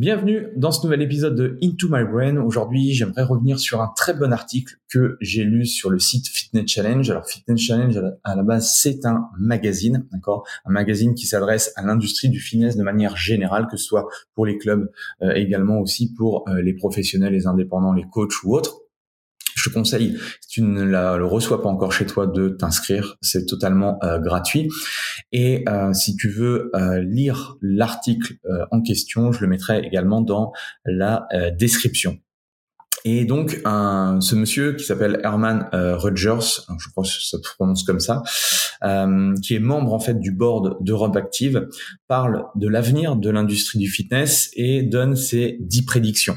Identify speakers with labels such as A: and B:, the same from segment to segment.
A: Bienvenue dans ce nouvel épisode de Into My Brain. Aujourd'hui, j'aimerais revenir sur un très bon article que j'ai lu sur le site Fitness Challenge. Alors, Fitness Challenge, à la base, c'est un magazine, d'accord? Un magazine qui s'adresse à l'industrie du fitness de manière générale, que ce soit pour les clubs, euh, également aussi pour euh, les professionnels, les indépendants, les coachs ou autres je te conseille, si tu ne la, le reçois pas encore chez toi, de t'inscrire. C'est totalement euh, gratuit. Et euh, si tu veux euh, lire l'article en question, je le mettrai également dans la description. Et donc, ce monsieur qui s'appelle Herman Rogers, je crois que ça se prononce comme ça, qui est membre en fait du board d'Europe Active, parle de l'avenir de l'industrie du fitness et donne ses dix prédictions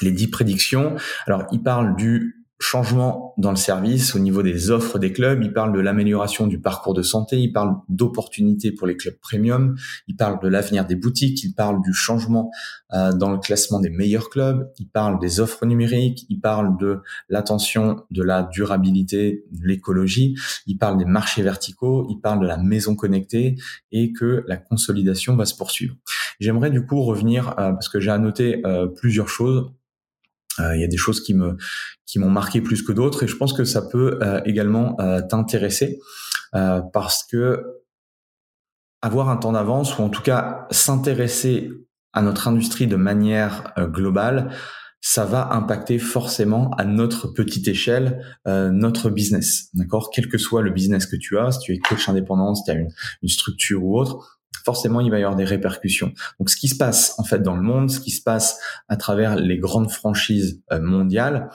A: les dix prédictions. Alors, il parle du changement dans le service au niveau des offres des clubs, il parle de l'amélioration du parcours de santé, il parle d'opportunités pour les clubs premium, il parle de l'avenir des boutiques, il parle du changement euh, dans le classement des meilleurs clubs, il parle des offres numériques, il parle de l'attention de la durabilité, de l'écologie, il parle des marchés verticaux, il parle de la maison connectée et que la consolidation va se poursuivre. J'aimerais du coup revenir, euh, parce que j'ai annoté euh, plusieurs choses, euh, il y a des choses qui me qui m'ont marqué plus que d'autres et je pense que ça peut également t'intéresser parce que avoir un temps d'avance ou en tout cas s'intéresser à notre industrie de manière globale, ça va impacter forcément à notre petite échelle notre business, d'accord? Quel que soit le business que tu as, si tu es coach indépendant, si tu as une structure ou autre, forcément il va y avoir des répercussions. Donc ce qui se passe en fait dans le monde, ce qui se passe à travers les grandes franchises euh, mondiales,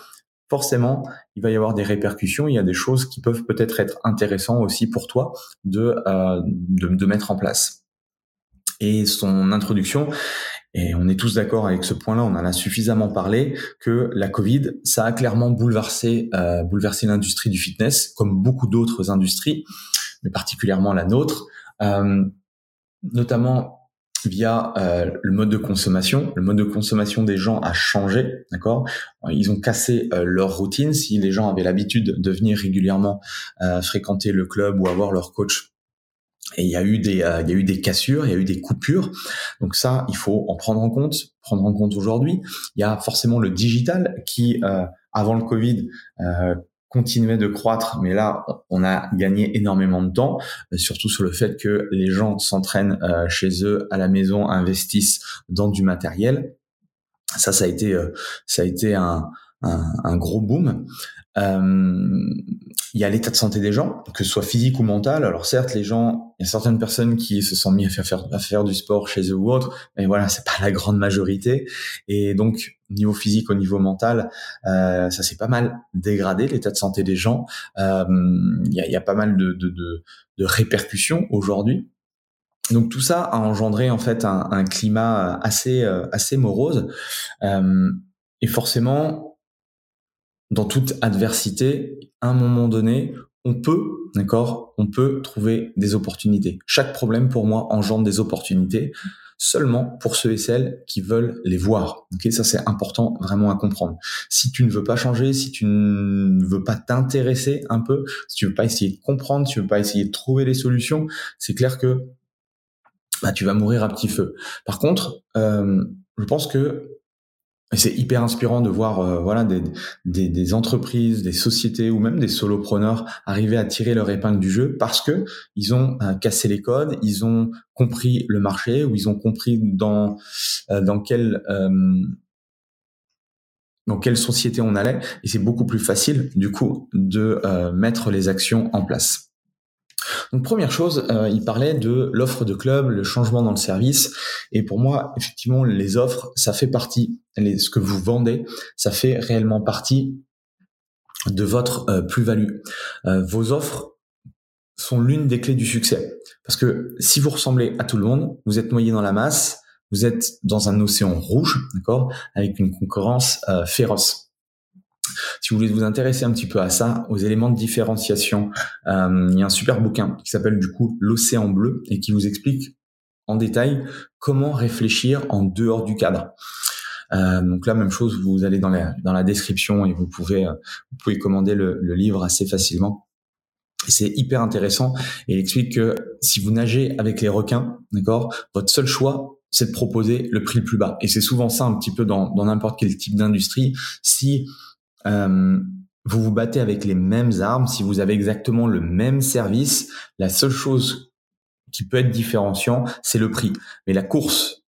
A: forcément il va y avoir des répercussions. Il y a des choses qui peuvent peut-être être intéressantes aussi pour toi de, euh, de, de mettre en place. Et son introduction, et on est tous d'accord avec ce point-là, on en a suffisamment parlé, que la Covid, ça a clairement bouleversé, euh, bouleversé l'industrie du fitness, comme beaucoup d'autres industries, mais particulièrement la nôtre. Euh, notamment via euh, le mode de consommation. Le mode de consommation des gens a changé, d'accord? Ils ont cassé euh, leur routine. Si les gens avaient l'habitude de venir régulièrement euh, fréquenter le club ou avoir leur coach, et il y a eu des il y a eu des cassures, il y a eu des coupures. Donc ça, il faut en prendre en compte, prendre en compte aujourd'hui. Il y a forcément le digital qui avant le Covid continuait de croître, mais là, on a gagné énormément de temps, euh, surtout sur le fait que les gens s'entraînent euh, chez eux, à la maison, investissent dans du matériel. Ça, ça a été, euh, ça a été un, un, gros boom. Euh, il y a l'état de santé des gens, que ce soit physique ou mental. Alors certes, les gens, il y a certaines personnes qui se sont mis à faire, du sport chez eux ou autre, mais voilà, c'est pas la grande majorité. Et donc, au niveau physique, au niveau mental, euh, ça s'est pas mal dégradé l'état de santé des gens. Euh, il y, a, pas mal de, répercussions aujourd'hui. Donc tout ça a engendré en fait un, climat assez assez morose. Et forcément, dans toute adversité, à un moment donné, on peut, d'accord, on peut trouver des opportunités. Chaque problème pour moi engendre des opportunités seulement pour ceux et celles qui veulent les voir. Ok, ça c'est important vraiment à comprendre. Si tu ne veux pas changer, si tu ne veux pas t'intéresser un peu, si tu veux pas essayer de comprendre, si tu veux pas essayer de trouver des solutions, c'est clair que bah, tu vas mourir à petit feu. Par contre, euh, je pense que c'est hyper inspirant de voir euh, voilà des, des, entreprises, des sociétés ou même des solopreneurs arriver à tirer leur épingle du jeu parce que ils ont euh, cassé les codes, ils ont compris le marché ou ils ont compris dans euh, dans quelle dans quelle société on allait et c'est beaucoup plus facile du coup de mettre les actions en place. Donc première chose, euh, il parlait de l'offre de club, le changement dans le service. Et pour moi, effectivement, les offres, ça fait partie, ce que vous vendez, ça fait réellement partie de votre euh, plus-value. Euh, vos offres sont l'une des clés du succès. Parce que si vous ressemblez à tout le monde, vous êtes noyé dans la masse, vous êtes dans un océan rouge, d'accord, avec une concurrence féroce. Si vous voulez vous intéresser un petit peu à ça, aux éléments de différenciation, euh, il y a un super bouquin qui s'appelle du coup L'océan bleu et qui vous explique en détail comment réfléchir en dehors du cadre. Euh, donc là, même chose, vous allez dans la, dans la description et vous pouvez, euh, vous pouvez commander le, le livre assez facilement. C'est hyper intéressant et il explique que si vous nagez avec les requins, d'accord, votre seul choix, c'est de proposer le prix le plus bas. Et c'est souvent ça un petit peu dans n'importe quel type d'industrie. Si euh, vous vous battez avec les mêmes armes, si vous avez exactement le même service, la seule chose qui peut être différenciant, c'est le prix. Mais la course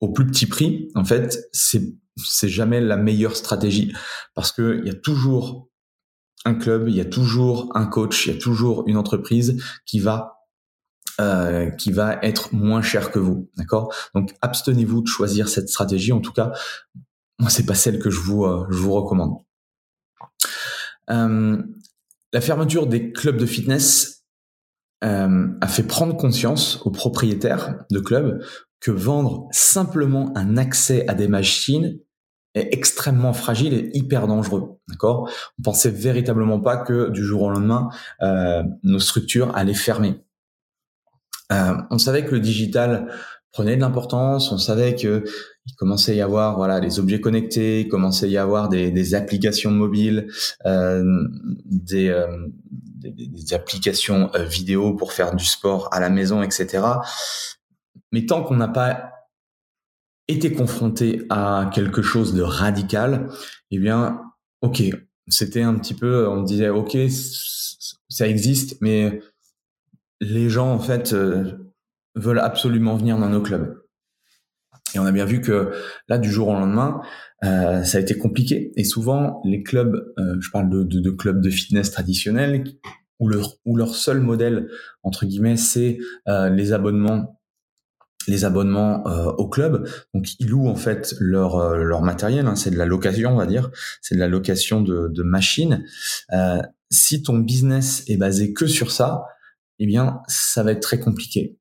A: au plus petit prix, en fait, c'est c'est jamais la meilleure stratégie parce que il y a toujours un club, il y a toujours un coach, il y a toujours une entreprise qui va euh, qui va être moins cher que vous, d'accord? Donc abstenez-vous de choisir cette stratégie. En tout cas, moi c'est pas celle que je vous euh, je vous recommande. Euh, la fermeture des clubs de fitness euh, a fait prendre conscience aux propriétaires de clubs que vendre simplement un accès à des machines est extrêmement fragile et hyper dangereux. D'accord? On pensait véritablement pas que du jour au lendemain, euh, nos structures allaient fermer. On savait que le digital prenait de l'importance. On savait que il commençait à y avoir voilà les objets connectés, il commençait à y avoir des, des applications mobiles, euh, des, euh, des, applications euh, vidéo pour faire du sport à la maison, etc. Mais tant qu'on n'a pas été confronté à quelque chose de radical, eh bien, ok, c'était un petit peu, on disait, ok, ça existe, mais les gens en fait euh, veulent absolument venir dans nos clubs. Et on a bien vu que là, du jour au lendemain, euh, ça a été compliqué. Et souvent, les clubs, euh, je parle de, de, de, clubs de fitness traditionnels, où leur, où leur seul modèle, entre guillemets, c'est euh, les abonnements les abonnements euh, au club. Donc ils louent en fait leur euh, leur matériel, hein, c'est de la location, on va dire, c'est de la location de, de machines. Euh, si ton business est basé que sur ça, eh bien ça va être très compliqué.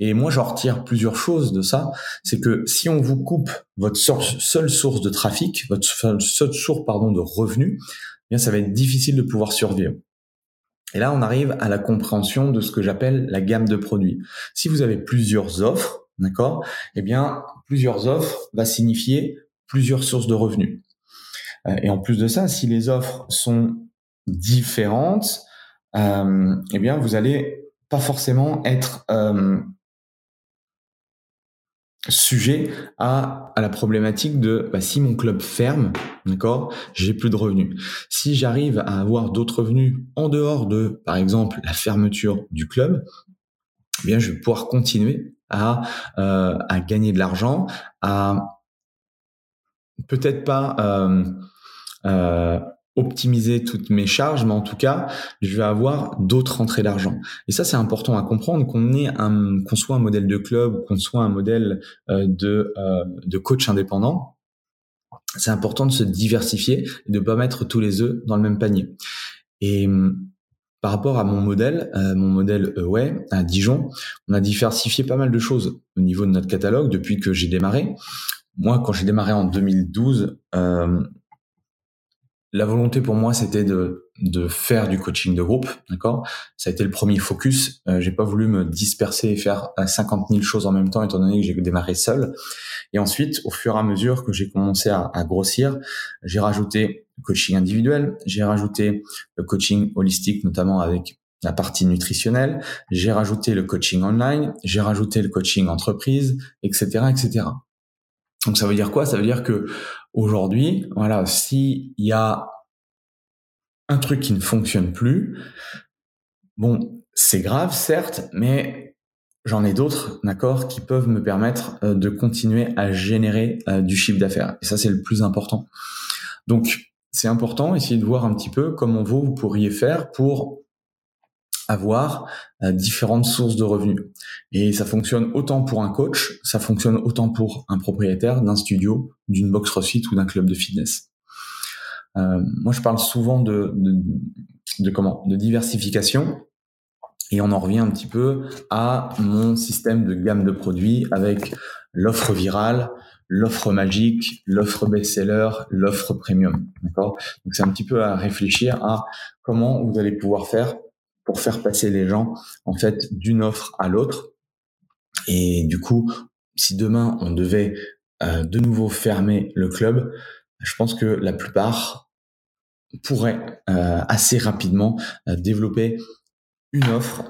A: Et moi, j'en retire plusieurs choses de ça. C'est que si on vous coupe votre seule source de trafic, votre seule source pardon de revenus, eh bien ça va être difficile de pouvoir survivre. Et là, on arrive à la compréhension de ce que j'appelle la gamme de produits. Si vous avez plusieurs offres, d'accord, eh bien plusieurs offres va signifier plusieurs sources de revenus. Euh, et en plus de ça, si les offres sont différentes, euh, eh bien vous allez pas forcément être euh, sujet à, la problématique de bah, si mon club ferme, d'accord, j'ai plus de revenus. Si j'arrive à avoir d'autres revenus en dehors de, par exemple, la fermeture du club, eh bien, je vais pouvoir continuer à, euh, à gagner de l'argent, à peut-être pas euh, euh, optimiser toutes mes charges, mais en tout cas, je vais avoir d'autres entrées d'argent. Et ça, c'est important à comprendre qu'on ait un, qu'on soit un modèle de club qu'on soit un modèle euh, de, euh, de coach indépendant. C'est important de se diversifier et de pas mettre tous les œufs dans le même panier. Et hum, par rapport à mon modèle, euh, mon modèle Away à Dijon, on a diversifié pas mal de choses au niveau de notre catalogue depuis que j'ai démarré. Moi, quand j'ai démarré en 2012, euh, la volonté pour moi, c'était de, de faire du coaching de groupe, d'accord? Ça a été le premier focus. Euh, j'ai pas voulu me disperser et faire 50 000 choses en même temps, étant donné que j'ai démarré seul. Et ensuite, au fur et à mesure que j'ai commencé à, à grossir, j'ai rajouté le coaching individuel, j'ai rajouté le coaching holistique, notamment avec la partie nutritionnelle, j'ai rajouté le coaching online, j'ai rajouté le coaching entreprise, etc., etc. Donc ça veut dire quoi? Ça veut dire que aujourd'hui, voilà, s'il y a un truc qui ne fonctionne plus, bon, c'est grave, certes, mais j'en ai d'autres, d'accord, qui peuvent me permettre euh, de continuer à générer euh, du chiffre d'affaires. Et ça, c'est le plus important. Donc, c'est important, essayer de voir un petit peu comment vous, vous pourriez faire pour avoir euh, différentes sources de revenus. Et ça fonctionne autant pour un coach, ça fonctionne autant pour un propriétaire d'un studio, d'une box CrossFit ou d'un club de fitness. Euh, moi, je parle souvent de, de, de, comment, de diversification, et on en revient un petit peu à mon système de gamme de produits avec l'offre virale, l'offre magique, l'offre best-seller, l'offre premium. D'accord? Donc c'est un petit peu à réfléchir à comment vous allez pouvoir faire pour faire passer les gens en fait d'une offre à l'autre. Et du coup, si demain on devait euh, de nouveau fermer le club, je pense que la plupart pourraient euh, assez rapidement euh, développer une offre,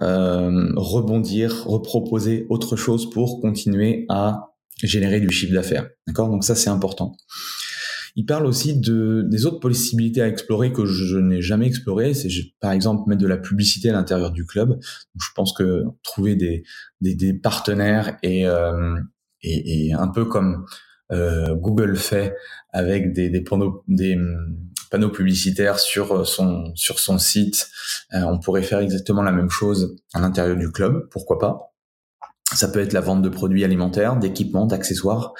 A: rebondir, reproposer autre chose pour continuer à générer du chiffre d'affaires. D'accord? Donc ça c'est important. Il parle aussi de, des autres possibilités à explorer que je, n'ai jamais explorées. C'est par exemple mettre de la publicité à l'intérieur du club. je pense que trouver des, des, des partenaires et, euh, et, et, un peu comme euh, Google fait avec des, des, panneaux, des panneaux publicitaires sur son, sur son site, euh, on pourrait faire exactement la même chose à l'intérieur du club. Pourquoi pas? Ça peut être la vente de produits alimentaires, d'équipements, d'accessoires.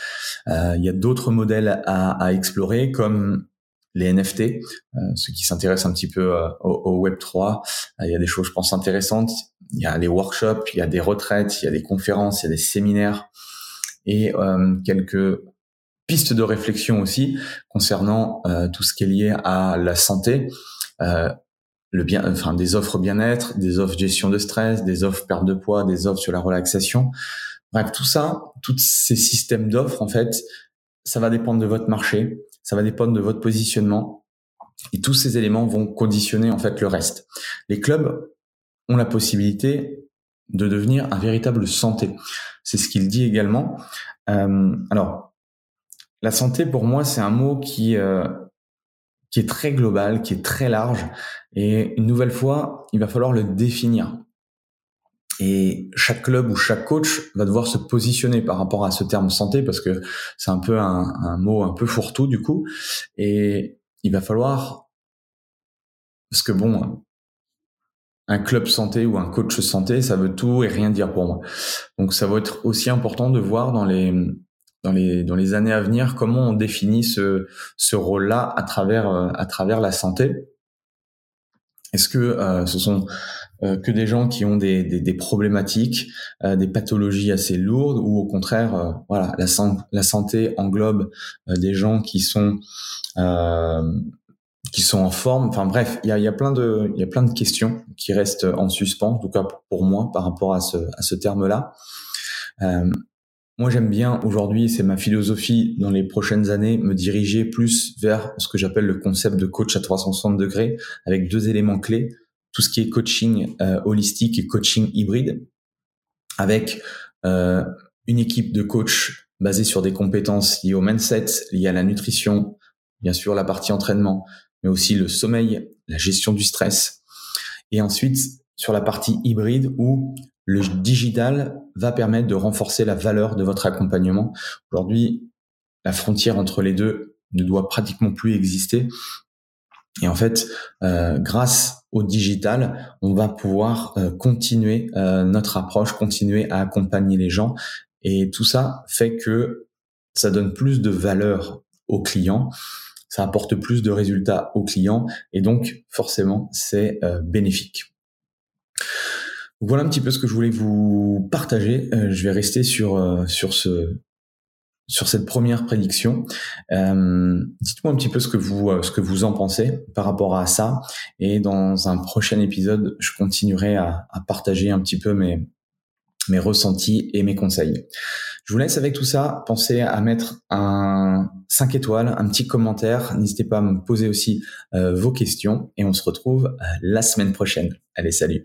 A: Euh, il y a d'autres modèles à, à, explorer comme les NFT, euh, ceux qui s'intéressent un petit peu euh, au, au, Web 3. Euh, il y a des choses, je pense, intéressantes. Il y a les workshops, il y a des retraites, il y a des conférences, il y a des séminaires et euh, quelques pistes de réflexion aussi concernant tout ce qui est lié à la santé le bien, enfin des offres bien-être, des offres gestion de stress, des offres perte de poids, des offres sur la relaxation. Bref, tout ça, tous ces systèmes d'offres, en fait, ça va dépendre de votre marché, ça va dépendre de votre positionnement, et tous ces éléments vont conditionner en fait le reste. Les clubs ont la possibilité de devenir un véritable santé. C'est ce qu'il dit également. Euh, alors, la santé pour moi, c'est un mot qui euh, qui est très global, qui est très large. Et une nouvelle fois, il va falloir le définir. Et chaque club ou chaque coach va devoir se positionner par rapport à ce terme santé parce que c'est un peu un, mot un peu fourre-tout du coup. Et il va falloir, parce que bon, un club santé ou un coach santé, ça veut tout et rien dire pour moi. Donc ça va être aussi important de voir dans les dans les dans les années à venir comment on définit ce ce rôle-là à travers euh, à travers la santé? Est-ce que euh, ce sont euh, que des gens qui ont des, des, des problématiques, des pathologies assez lourdes, ou au contraire, voilà, la, la santé englobe des gens qui sont qui sont en forme? Enfin bref, il y a, y a plein de il y a plein de questions qui restent en suspens, en tout cas pour moi par rapport à ce à ce terme-là. Moi, j'aime bien aujourd'hui, c'est ma philosophie dans les prochaines années, me diriger plus vers ce que j'appelle le concept de coach à 360 degrés, avec deux éléments clés. Tout ce qui est coaching euh, holistique et coaching hybride, avec euh, une équipe de coach basée sur des compétences liées au mindset, liées à la nutrition, bien sûr la partie entraînement, mais aussi le sommeil, la gestion du stress, et ensuite sur la partie hybride où le digital va permettre de renforcer la valeur de votre accompagnement. Aujourd'hui, la frontière entre les deux ne doit pratiquement plus exister. Et en fait, euh, grâce au digital, on va pouvoir euh, continuer euh, notre approche, continuer à accompagner les gens. Et tout ça fait que ça donne plus de valeur aux clients, ça apporte plus de résultats aux clients, et donc forcément, c'est bénéfique. Voilà un petit peu ce que je voulais vous partager. Euh, je vais rester sur euh, sur ce sur cette première prédiction. Euh, dites-moi un petit peu ce que vous ce que vous en pensez par rapport à ça. Et dans un prochain épisode, je continuerai à, partager un petit peu mes mes ressentis et mes conseils. Je vous laisse avec tout ça. Pensez à mettre un 5 étoiles, un petit commentaire. N'hésitez pas à me poser aussi vos questions et on se retrouve la semaine prochaine. Allez, salut.